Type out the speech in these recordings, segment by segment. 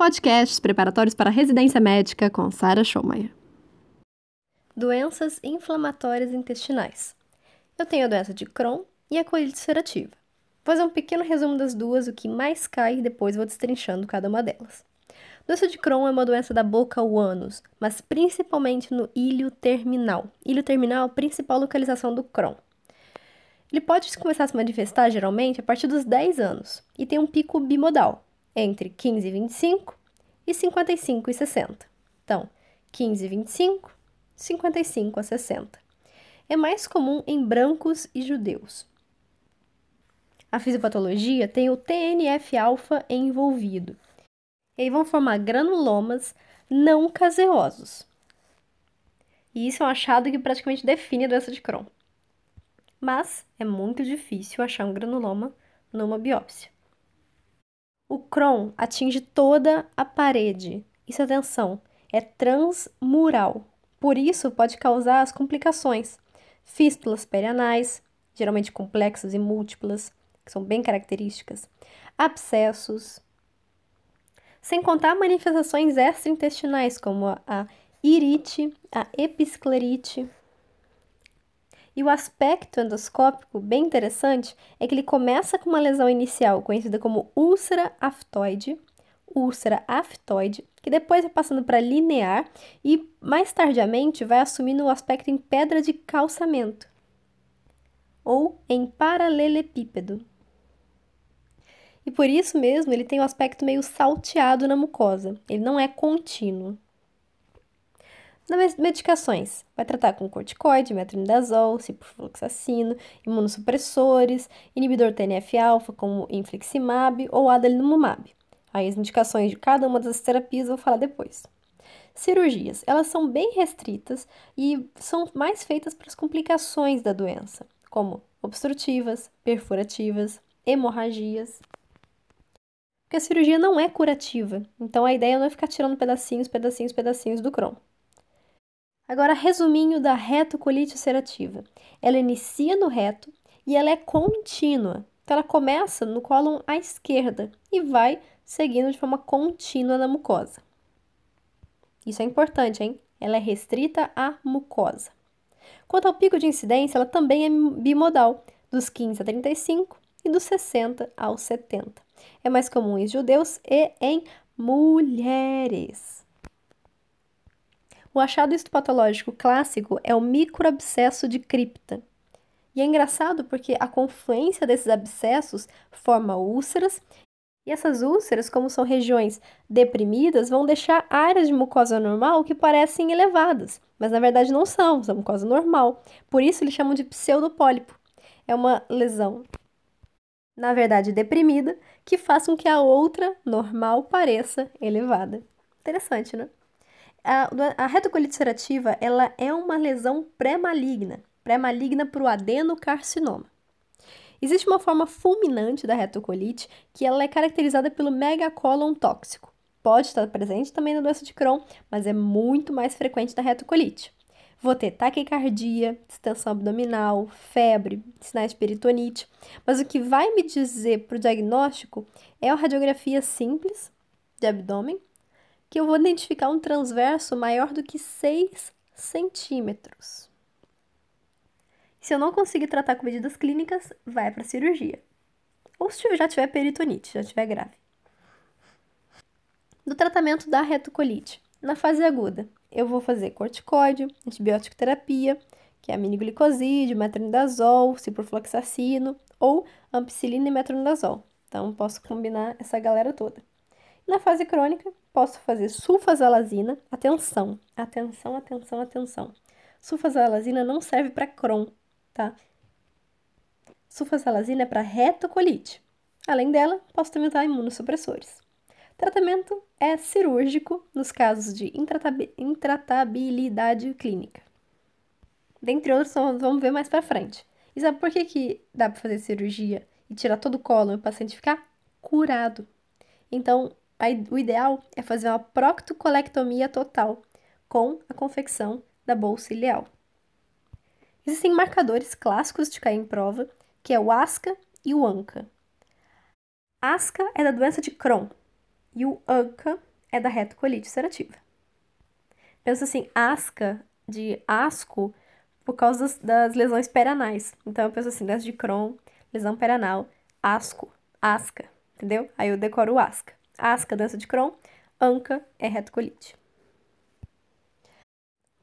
Podcasts preparatórios para residência médica com Sara Schomayer. Doenças inflamatórias intestinais. Eu tenho a doença de Crohn e a colite ulcerativa. Vou fazer um pequeno resumo das duas, o que mais cai, e depois vou destrinchando cada uma delas. Doença de Crohn é uma doença da boca ou ânus, mas principalmente no ilho terminal. Ilho terminal é a principal localização do Crohn. Ele pode começar a se manifestar geralmente a partir dos 10 anos e tem um pico bimodal, entre 15 e 25 e 55 e 60. Então, 15 e 25, 55 a 60. É mais comum em brancos e judeus. A fisiopatologia tem o TNF-alfa envolvido. E aí vão formar granulomas não caseosos. E isso é um achado que praticamente define a doença de Crohn mas é muito difícil achar um granuloma numa biópsia. O Crohn atinge toda a parede. Isso, atenção, é transmural. Por isso, pode causar as complicações. Fístulas perianais, geralmente complexas e múltiplas, que são bem características. Abscessos. Sem contar manifestações extraintestinais, como a irite, a episclerite, e o aspecto endoscópico bem interessante é que ele começa com uma lesão inicial conhecida como úlcera aftoide, úlcera aftoide, que depois vai passando para linear e mais tardiamente vai assumindo o aspecto em pedra de calçamento ou em paralelepípedo. E por isso mesmo ele tem um aspecto meio salteado na mucosa, ele não é contínuo. Medicações, vai tratar com corticoide, metronidazol, ciprofloxacino, imunossupressores, inibidor TNF-alfa como infliximab ou adalimumab. Aí as indicações de cada uma dessas terapias eu vou falar depois. Cirurgias, elas são bem restritas e são mais feitas para as complicações da doença, como obstrutivas, perfurativas, hemorragias. Porque a cirurgia não é curativa, então a ideia não é ficar tirando pedacinhos, pedacinhos, pedacinhos do Crohn. Agora, resuminho da retocolite ulcerativa. Ela inicia no reto e ela é contínua. Então, ela começa no cólon à esquerda e vai seguindo de forma contínua na mucosa. Isso é importante, hein? Ela é restrita à mucosa. Quanto ao pico de incidência, ela também é bimodal, dos 15 a 35 e dos 60 aos 70. É mais comum em judeus e em mulheres. O achado histopatológico clássico é o microabscesso de cripta. E é engraçado porque a confluência desses abscessos forma úlceras, e essas úlceras, como são regiões deprimidas, vão deixar áreas de mucosa normal que parecem elevadas, mas na verdade não são, são mucosa normal. Por isso eles chamam de pseudopólipo. É uma lesão, na verdade deprimida, que faz com que a outra normal pareça elevada. Interessante, né? A, a retocolite ulcerativa ela é uma lesão pré-maligna, pré-maligna para o adenocarcinoma. Existe uma forma fulminante da retocolite que ela é caracterizada pelo megacolon tóxico. Pode estar presente também na doença de Crohn, mas é muito mais frequente na retocolite. Vou ter taquicardia, distensão abdominal, febre, sinais de peritonite, mas o que vai me dizer para o diagnóstico é a radiografia simples de abdômen que eu vou identificar um transverso maior do que 6 centímetros. Se eu não conseguir tratar com medidas clínicas, vai para cirurgia. Ou se já tiver peritonite, já tiver grave. Do tratamento da retocolite. Na fase aguda, eu vou fazer corticóide, antibiótico terapia, que é aminoglicosídeo, metronidazol, ciprofloxacino ou ampicilina e metronidazol. Então, posso combinar essa galera toda. Na fase crônica, posso fazer sulfasalazina. Atenção, atenção, atenção, atenção. Sulfasalazina não serve para Crohn, tá? Sulfasalazina é para retocolite. Além dela, posso também usar imunossupressores. Tratamento é cirúrgico nos casos de intratabilidade clínica. Dentre outros, vamos ver mais para frente. E sabe por que, que dá para fazer cirurgia e tirar todo o colo e o paciente ficar curado? Então, o ideal é fazer uma proctocolectomia total com a confecção da bolsa ileal. Existem marcadores clássicos de cair em prova, que é o ASCA e o ANCA. ASCA é da doença de Crohn e o ANCA é da retocolite ulcerativa. Pensa assim, asca de asco por causa das, das lesões peranais. Então eu penso assim, doença de Crohn, lesão peranal, asco, asca, entendeu? aí eu decoro o asca. Asca, doença de Crohn, anca é retocolite.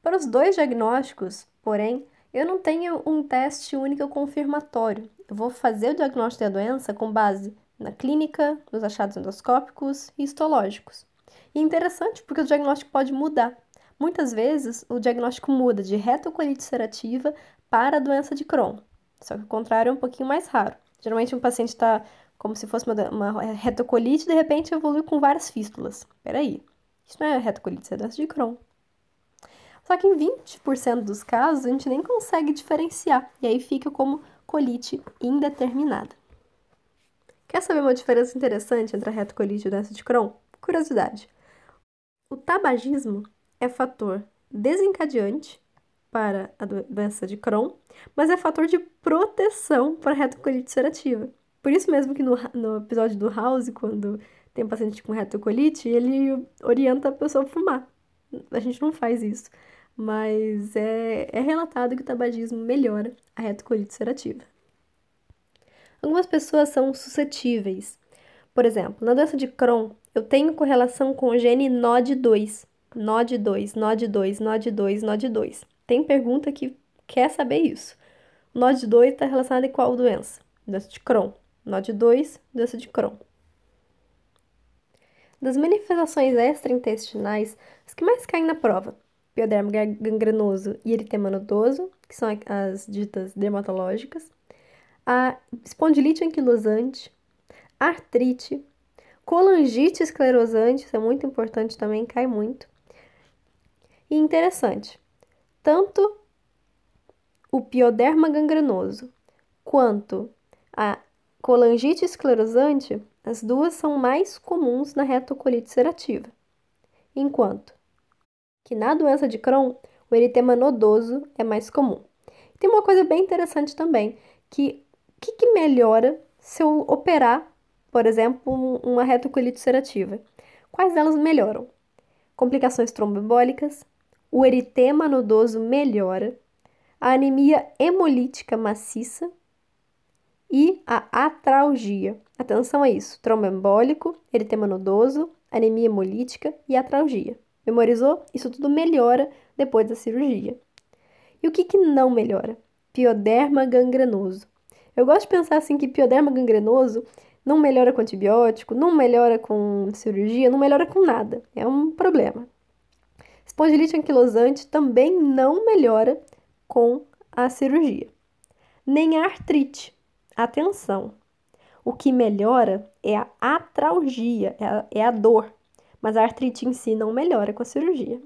Para os dois diagnósticos, porém, eu não tenho um teste único confirmatório. Eu vou fazer o diagnóstico da doença com base na clínica, nos achados endoscópicos e histológicos. E é interessante porque o diagnóstico pode mudar. Muitas vezes, o diagnóstico muda de retocolite ulcerativa para a doença de Crohn. Só que o contrário é um pouquinho mais raro. Geralmente, um paciente está como se fosse uma, uma retocolite de repente evolui com várias fístulas. Peraí, isso não é retocolite, isso é doença de Crohn. Só que em 20% dos casos a gente nem consegue diferenciar, e aí fica como colite indeterminada. Quer saber uma diferença interessante entre a retocolite e a doença de Crohn? Curiosidade. O tabagismo é fator desencadeante para a doença de Crohn, mas é fator de proteção para a retocolite ulcerativa. Por isso mesmo que no, no episódio do House, quando tem um paciente com retocolite, ele orienta a pessoa a fumar. A gente não faz isso mas é, é relatado que o tabagismo melhora a retocolite ulcerativa. Algumas pessoas são suscetíveis. Por exemplo, na doença de Crohn, eu tenho correlação com o gene NOD2. NOD2, NOD2, NOD2, NOD2. Tem pergunta que quer saber isso. O NOD2 está relacionado a qual doença? Doença de Crohn. NOD2, doença de Crohn. Das manifestações extraintestinais, as que mais caem na prova piodermo gangrenoso e eritema nodoso, que são as ditas dermatológicas, a espondilite anquilosante, artrite, colangite esclerosante, isso é muito importante também, cai muito. E interessante, tanto o pioderma gangrenoso quanto a colangite esclerosante, as duas são mais comuns na retocolite ulcerativa, enquanto que na doença de Crohn, o eritema nodoso é mais comum. Tem uma coisa bem interessante também, que o que, que, melhora se eu operar, por exemplo, uma retocolite ulcerativa? Quais delas melhoram? Complicações tromboembólicas, o eritema nodoso melhora, a anemia hemolítica maciça e a atralgia. Atenção a isso: tromboembólico, eritema nodoso, anemia hemolítica e atralgia. Memorizou? Isso tudo melhora depois da cirurgia. E o que, que não melhora? Pioderma gangrenoso. Eu gosto de pensar assim que pioderma gangrenoso não melhora com antibiótico, não melhora com cirurgia, não melhora com nada. É um problema. Espondilite anquilosante também não melhora com a cirurgia. Nem a artrite. Atenção! O que melhora é a atralgia, é a, é a dor mas a artrite em si não melhora com a cirurgia.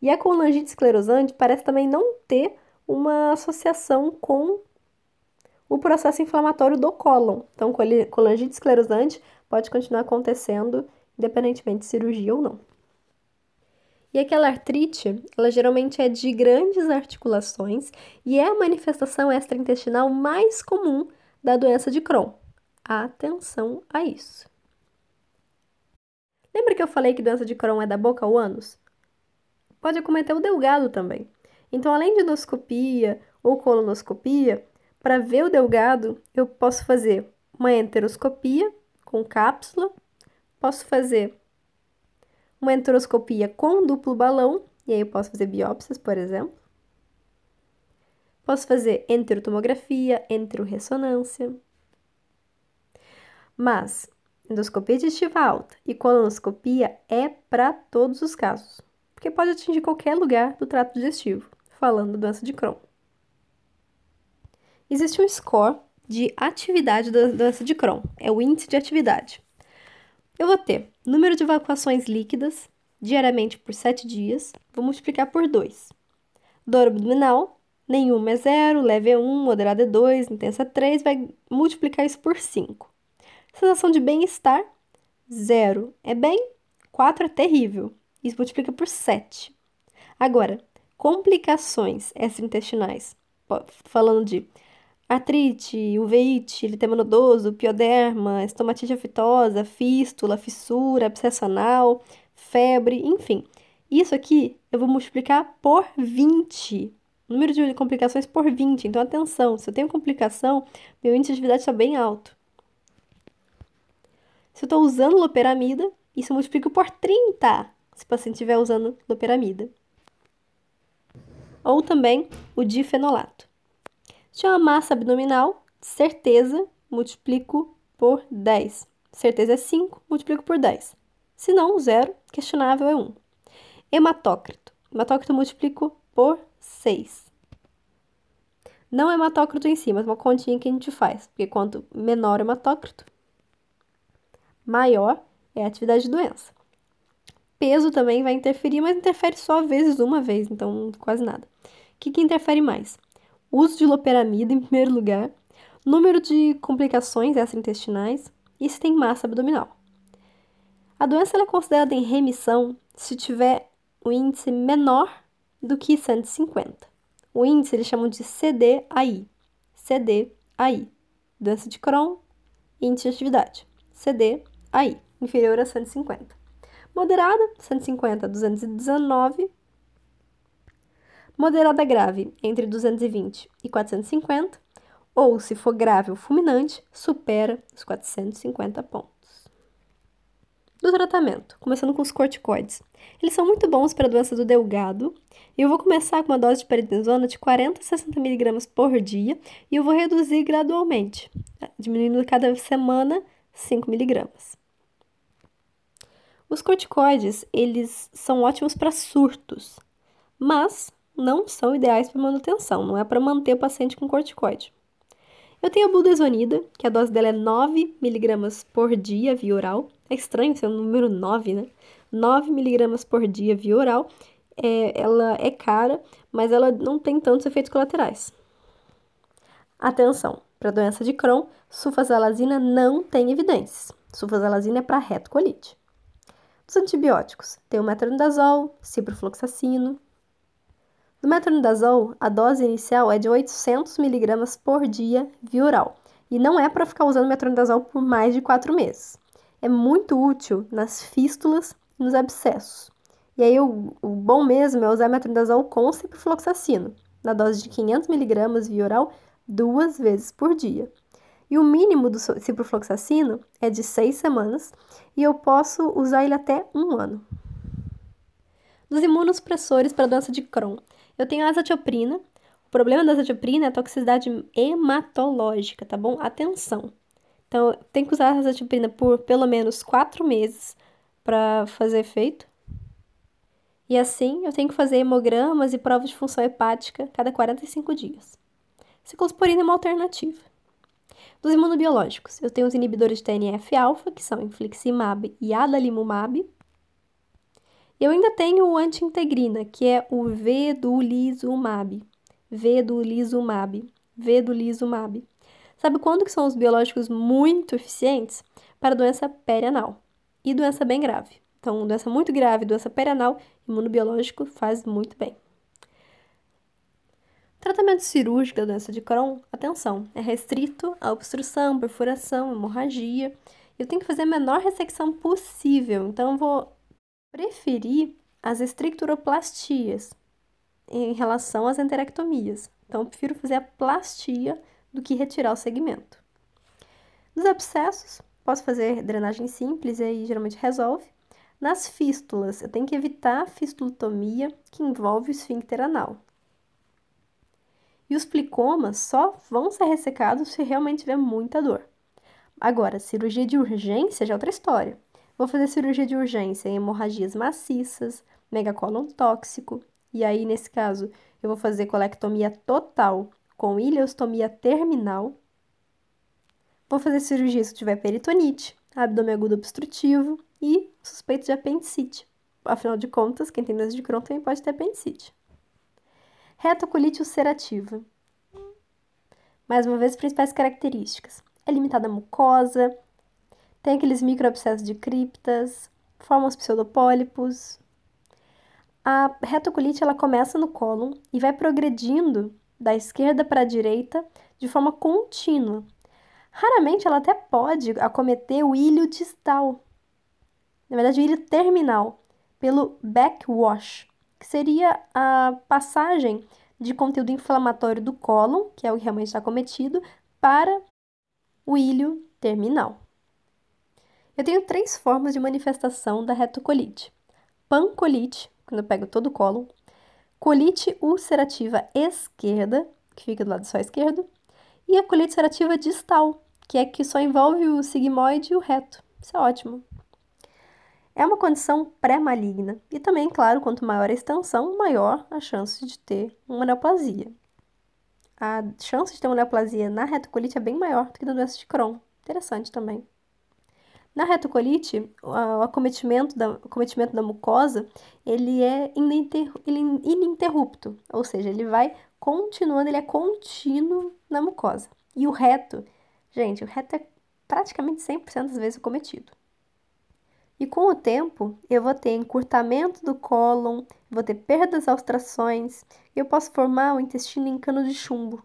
E a colangite esclerosante parece também não ter uma associação com o processo inflamatório do cólon. Então, colangite esclerosante pode continuar acontecendo independentemente de cirurgia ou não. E aquela artrite, ela geralmente é de grandes articulações e é a manifestação extraintestinal mais comum da doença de Crohn. Atenção a isso. Lembra que eu falei que doença de Crohn é da boca ao ânus? Pode acometer o delgado também. Então, além de endoscopia ou colonoscopia, para ver o delgado, eu posso fazer uma enteroscopia com cápsula, posso fazer uma enteroscopia com duplo balão, e aí eu posso fazer biópsias, por exemplo. Posso fazer enterotomografia, enteroressonância. Mas Endoscopia digestiva alta e colonoscopia é para todos os casos, porque pode atingir qualquer lugar do trato digestivo, falando doença de Crohn. Existe um score de atividade da doença de Crohn, é o índice de atividade. Eu vou ter número de evacuações líquidas diariamente por 7 dias, vou multiplicar por 2. Dor abdominal, nenhuma é 0, leve é 1, moderada é 2, intensa é 3, vai multiplicar isso por 5. Sensação de bem-estar, zero é bem, 4 é terrível. Isso multiplica por 7. Agora, complicações extraintestinais, falando de artrite, uveite, litema nodoso, pioderma, estomatite aftosa, fístula, fissura, abscesso anal, febre, enfim. Isso aqui eu vou multiplicar por 20. Número de complicações por 20. Então, atenção, se eu tenho complicação, meu índice de atividade está bem alto. Se eu estou usando loperamida, isso eu multiplico por 30, se o paciente estiver usando loperamida. Ou também o difenolato. Tiver uma massa abdominal, certeza, multiplico por 10. Certeza é 5, multiplico por 10. Se não, zero, questionável é 1. Hematócrito. Hematócrito multiplico por 6. Não hematócrito em si, mas uma continha que a gente faz. Porque quanto menor o hematócrito, maior é a atividade de doença. Peso também vai interferir, mas interfere só vezes uma vez, então quase nada. O que, que interfere mais? Uso de loperamida em primeiro lugar, número de complicações extraintestinais e se tem massa abdominal. A doença é considerada em remissão se tiver o um índice menor do que 150. O índice eles chamam de CDAI. CDAI. Doença de Crohn, índice de atividade. CDAI, inferior a 150. Moderada, 150 a 219 moderada grave entre 220 e 450, ou se for grave ou fulminante, supera os 450 pontos. Do tratamento, começando com os corticoides. Eles são muito bons para a doença do delgado, e eu vou começar com uma dose de prednisona de 40 a 60 mg por dia, e eu vou reduzir gradualmente, diminuindo cada semana 5 mg. Os corticoides, eles são ótimos para surtos, mas não são ideais para manutenção, não é para manter o paciente com corticoide. Eu tenho a budesonida, que a dose dela é 9mg por dia via oral. É estranho ser o número 9, né? 9mg por dia via oral. É, ela é cara, mas ela não tem tantos efeitos colaterais. Atenção, para doença de Crohn, sulfasalazina não tem evidências. Sulfasalazina é para retocolite. Dos antibióticos, tem o metronidazol, ciprofloxacino, no metronidazol, a dose inicial é de 800 mg por dia via oral, e não é para ficar usando metronidazol por mais de 4 meses. É muito útil nas fístulas e nos abscessos. E aí o, o bom mesmo é usar metronidazol com ciprofloxacino, na dose de 500 mg via oral, duas vezes por dia. E o mínimo do ciprofloxacino é de 6 semanas e eu posso usar ele até um ano. Dos imunossupressores para doença de Crohn. Eu tenho azatioprina. O problema da azatioprina é a toxicidade hematológica, tá bom? Atenção. Então, tem que usar a azatioprina por pelo menos quatro meses para fazer efeito. E assim, eu tenho que fazer hemogramas e provas de função hepática cada 45 dias. Ciclosporina é uma alternativa. Dos imunobiológicos, eu tenho os inibidores de TNF-alfa, que são infliximab e adalimumab. Eu ainda tenho o anti-integrina, que é o vedolizumab. Vedolizumab. Vedolizumab. Sabe quando que são os biológicos muito eficientes? Para doença perianal e doença bem grave. Então, doença muito grave, doença perianal, imunobiológico faz muito bem. Tratamento cirúrgico da doença de Crohn, atenção, é restrito à obstrução, perfuração, hemorragia. Eu tenho que fazer a menor ressecção possível, então vou preferi as estricturoplastias em relação às enterectomias. Então, eu prefiro fazer a plastia do que retirar o segmento. Nos abscessos, posso fazer drenagem simples e aí geralmente resolve. Nas fístulas, eu tenho que evitar a fistulotomia que envolve o esfíncter anal. E os plicomas só vão ser ressecados se realmente tiver muita dor. Agora, cirurgia de urgência já é outra história. Vou fazer cirurgia de urgência em hemorragias maciças, megacolon tóxico, e aí, nesse caso, eu vou fazer colectomia total com ileostomia terminal. Vou fazer cirurgia se tiver peritonite, abdômen agudo obstrutivo e suspeito de apendicite. Afinal de contas, quem tem doença de Crohn também pode ter apendicite. Retocolite ulcerativa. Mais uma vez, principais características. É limitada à mucosa, tem aqueles microabscessos de criptas, formam os pseudopólipos. A retocolite ela começa no cólon e vai progredindo da esquerda para a direita, de forma contínua. Raramente ela até pode acometer o ilho distal, na verdade, o ilho terminal, pelo backwash, que seria a passagem de conteúdo inflamatório do cólon, que é o que realmente está cometido, para o ilho terminal. Eu tenho três formas de manifestação da retocolite: pancolite, quando eu pego todo o cólon, colite ulcerativa esquerda, que fica do lado só esquerdo, e a colite ulcerativa distal, que é que só envolve o sigmoide e o reto. Isso é ótimo. É uma condição pré-maligna e também, claro, quanto maior a extensão, maior a chance de ter uma neoplasia. A chance de ter uma neoplasia na retocolite é bem maior do que na doença de Crohn. Interessante também. Na retocolite, o acometimento da, acometimento da mucosa, ele é ininterrupto, ou seja, ele vai continuando, ele é contínuo na mucosa. E o reto, gente, o reto é praticamente 100% das vezes acometido. E com o tempo, eu vou ter encurtamento do cólon, vou ter perda das austrações, e eu posso formar o intestino em cano de chumbo.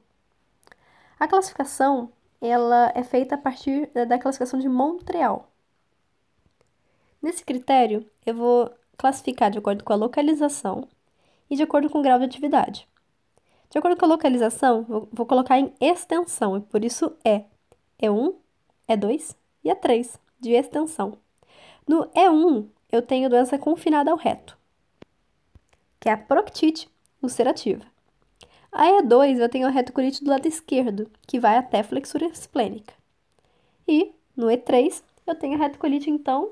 A classificação, ela é feita a partir da classificação de Montreal. Nesse critério, eu vou classificar de acordo com a localização e de acordo com o grau de atividade. De acordo com a localização, vou colocar em extensão, e por isso é E1, E2 e E3 de extensão. No E1, eu tenho doença confinada ao reto, que é a proctite ulcerativa. A E2, eu tenho a retocolite do lado esquerdo, que vai até flexura esplênica. E no E3, eu tenho a retocolite, então,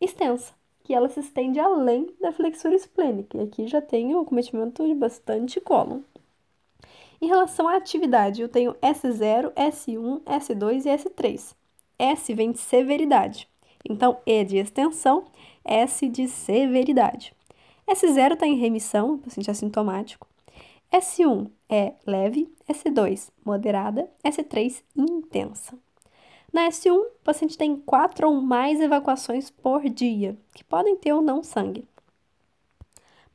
extensa, que ela se estende além da flexura esplênica. E aqui já tenho o cometimento de bastante cólon. Em relação à atividade, eu tenho S0, S1, S2 e S3. S vem de severidade. Então, E de extensão, S de severidade. S0 está em remissão, paciente assintomático. S1 é leve, S2 moderada, S3 intensa. Na S1, o paciente tem quatro ou mais evacuações por dia, que podem ter ou não sangue.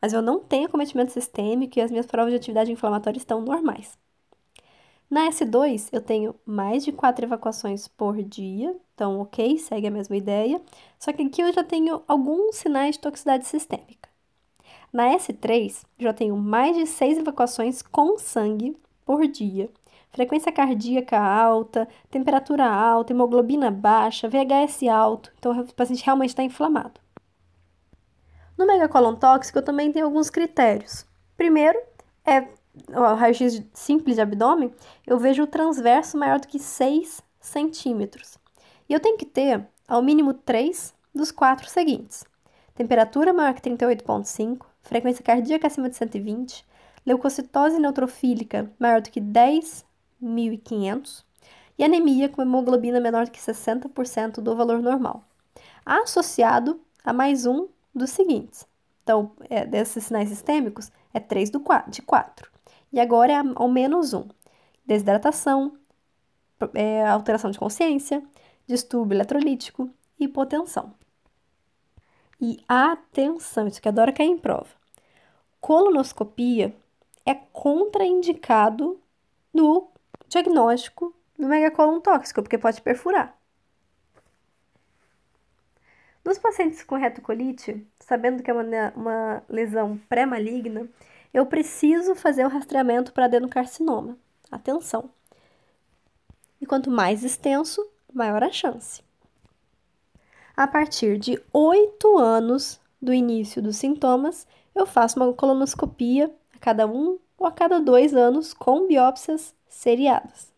Mas eu não tenho acometimento sistêmico e as minhas provas de atividade inflamatória estão normais. Na S2, eu tenho mais de quatro evacuações por dia, então, ok, segue a mesma ideia, só que aqui eu já tenho alguns sinais de toxicidade sistêmica. Na S3, já tenho mais de seis evacuações com sangue por dia, frequência cardíaca alta, temperatura alta, hemoglobina baixa, VHS alto, então o paciente realmente está inflamado. No megacolon tóxico, eu também tenho alguns critérios. Primeiro, é o raio-x simples de abdômen, eu vejo o transverso maior do que 6 centímetros. E eu tenho que ter, ao mínimo, 3 dos quatro seguintes. Temperatura maior que 38,5, frequência cardíaca acima de 120, leucocitose neutrofílica maior do que 10 1.500 e anemia com hemoglobina menor que 60% do valor normal, associado a mais um dos seguintes. Então, é, desses sinais sistêmicos, é 3 do 4, de 4. E agora é ao menos um. Desidratação, é, alteração de consciência, distúrbio eletrolítico, hipotensão. E atenção, isso que adora cair em prova. Colonoscopia é contraindicado no diagnóstico do megacolon tóxico, porque pode perfurar. Nos pacientes com retocolite, sabendo que é uma, uma lesão pré-maligna, eu preciso fazer o rastreamento para adenocarcinoma. Atenção! E quanto mais extenso, maior a chance. A partir de 8 anos do início dos sintomas, eu faço uma colonoscopia a cada um ou a cada dois anos com biópsias seriadas.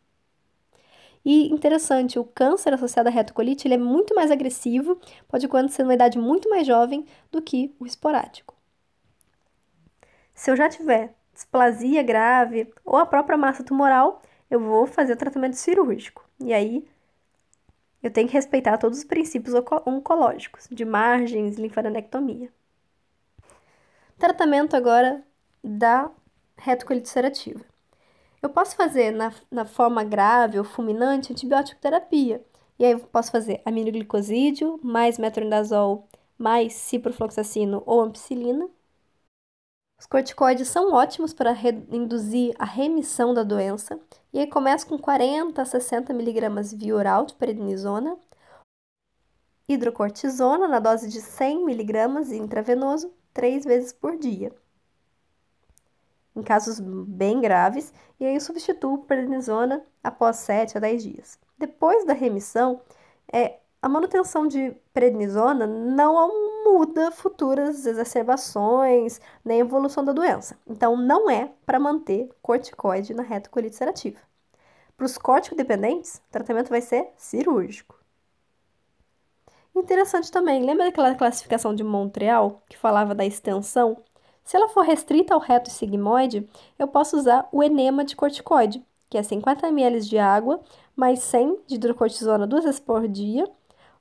E interessante, o câncer associado à retocolite ele é muito mais agressivo, pode acontecer numa idade muito mais jovem do que o esporádico. Se eu já tiver displasia grave ou a própria massa tumoral, eu vou fazer o tratamento cirúrgico. E aí eu tenho que respeitar todos os princípios oncológicos, de margens, linfadenectomia. Tratamento agora da retocolite ulcerativa. Eu posso fazer na, na forma grave ou fulminante antibiótico terapia. E aí eu posso fazer aminoglicosídeo, mais metronidazol, mais ciprofloxacino ou ampicilina. Os corticoides são ótimos para induzir a remissão da doença, e aí começa com 40 a 60 miligramas via oral de prednisona, hidrocortisona na dose de 100 miligramas intravenoso, três vezes por dia. Em casos bem graves, e aí eu substituo prednisona após 7 a 10 dias. Depois da remissão, é, a manutenção de prednisona não muda futuras exacerbações nem evolução da doença. Então, não é para manter corticoide na retocolite ulcerativa. Para os córtico-dependentes, o tratamento vai ser cirúrgico. Interessante também, lembra daquela classificação de Montreal que falava da extensão? Se ela for restrita ao reto sigmoide, eu posso usar o enema de corticoide, que é 50 ml de água mais 100 de hidrocortisona duas vezes por dia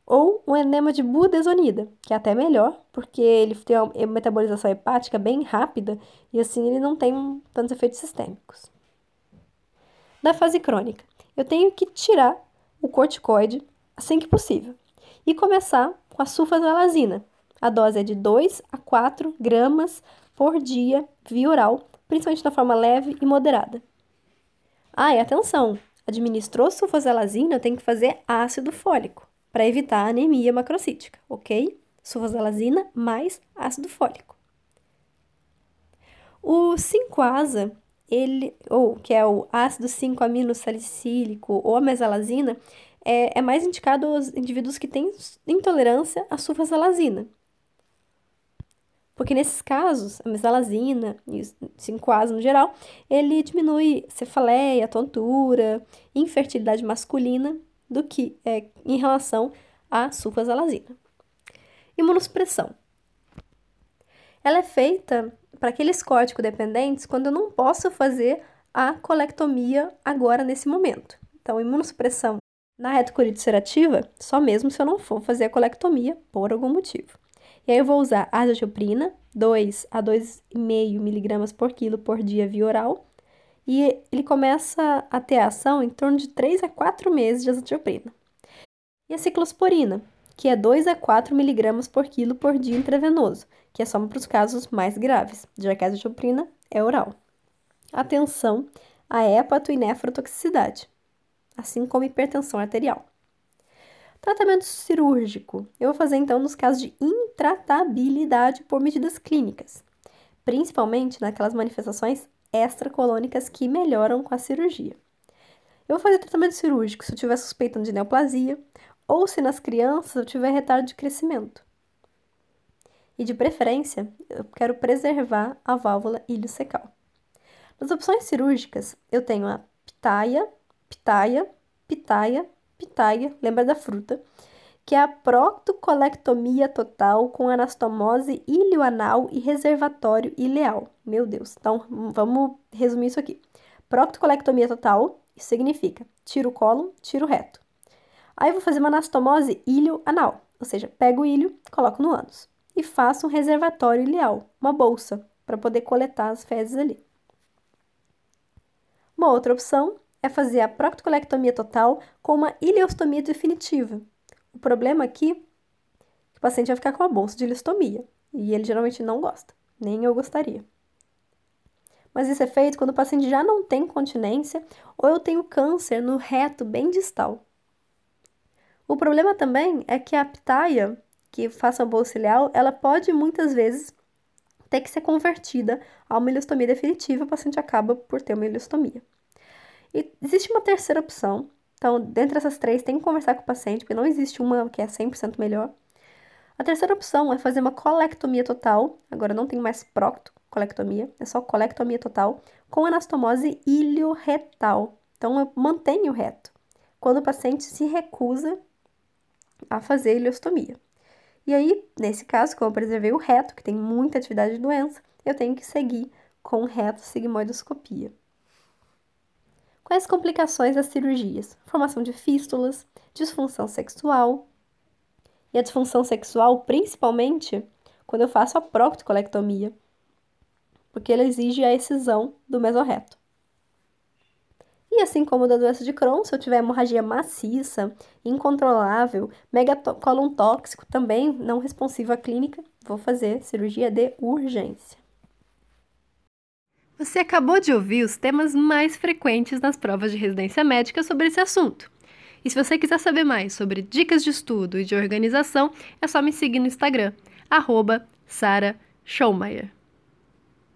ou um enema de budesonida, que é até melhor, porque ele tem uma metabolização hepática bem rápida e assim ele não tem tantos efeitos sistêmicos. Da fase crônica, eu tenho que tirar o corticoide assim que possível e começar com a sulfasalazina. A dose é de 2 a 4 gramas por dia via oral, principalmente na forma leve e moderada. Ah, e atenção! Administrou sulfasalazina, tenho que fazer ácido fólico para evitar anemia macrocítica, ok? Sulfasalazina mais ácido fólico. O 5-asa, ele, ou que é o ácido 5-aminosalicílico ou a mesalazina, é, é mais indicado aos indivíduos que têm intolerância à sulfasalazina. Porque nesses casos, a mesalazina e o 5-asa no geral, ele diminui cefaleia, tontura, infertilidade masculina do que é, em relação à sulfasalazina. Imunossupressão. Ela é feita para aqueles córtico-dependentes quando eu não posso fazer a colectomia agora nesse momento. Então, imunossupressão na retocolite ulcerativa, só mesmo se eu não for fazer a colectomia por algum motivo. E aí eu vou usar azatioprina, 2 a 2,5 miligramas por quilo por dia via oral, e ele começa a ter ação em torno de 3 a 4 meses de azatioprina. E a ciclosporina, que é 2 a 4 miligramas por quilo por dia intravenoso, que é só para os casos mais graves, já que a azatioprina é oral. Atenção à hepato e nefrotoxicidade, assim como hipertensão arterial. Tratamento cirúrgico. Eu vou fazer então nos casos de intratabilidade por medidas clínicas, principalmente naquelas manifestações extracolônicas que melhoram com a cirurgia. Eu vou fazer tratamento cirúrgico se eu tiver suspeitando de neoplasia ou se nas crianças eu tiver retardo de crescimento. E de preferência, eu quero preservar a válvula iliocecal. Nas opções cirúrgicas, eu tenho a pitaia, pitaia, pitaia, pitaia, lembra da fruta, que é a proctocolectomia total com anastomose ilioanal e reservatório ileal. Meu Deus. Então, vamos resumir isso aqui. Proctocolectomia total, significa tiro o colo, tiro o reto. Aí vou fazer uma anastomose ilioanal, ou seja, pego o ilho, coloco no ânus e faço um reservatório ileal, uma bolsa, para poder coletar as fezes ali. Uma outra opção é fazer a proctocolectomia total com uma ileostomia definitiva, o problema aqui é que o paciente vai ficar com a bolsa de listomia e ele geralmente não gosta, nem eu gostaria. Mas isso é feito quando o paciente já não tem continência ou eu tenho câncer no reto bem distal. O problema também é que a pitaia, que faça a bolsa ileal, ela pode muitas vezes ter que ser convertida a uma ileostomia definitiva, o paciente acaba por ter uma ileostomia. E existe uma terceira opção, então, dentre essas três, tem que conversar com o paciente, porque não existe uma que é 100% melhor. A terceira opção é fazer uma colectomia total. Agora não tem mais procto colectomia, é só colectomia total com anastomose ilioretal. Então eu mantenho o reto. Quando o paciente se recusa a fazer ileostomia. E aí, nesse caso, como eu preservei o reto, que tem muita atividade de doença, eu tenho que seguir com reto sigmoidoscopia. Quais complicações das cirurgias? Formação de fístulas, disfunção sexual. E a disfunção sexual, principalmente, quando eu faço a proctocolectomia, porque ela exige a excisão do mesorreto. E assim como da doença de Crohn, se eu tiver hemorragia maciça, incontrolável, megacolon tóxico, também não responsivo à clínica, vou fazer cirurgia de urgência. Você acabou de ouvir os temas mais frequentes nas provas de residência médica sobre esse assunto. E se você quiser saber mais sobre dicas de estudo e de organização, é só me seguir no Instagram, arroba Sara.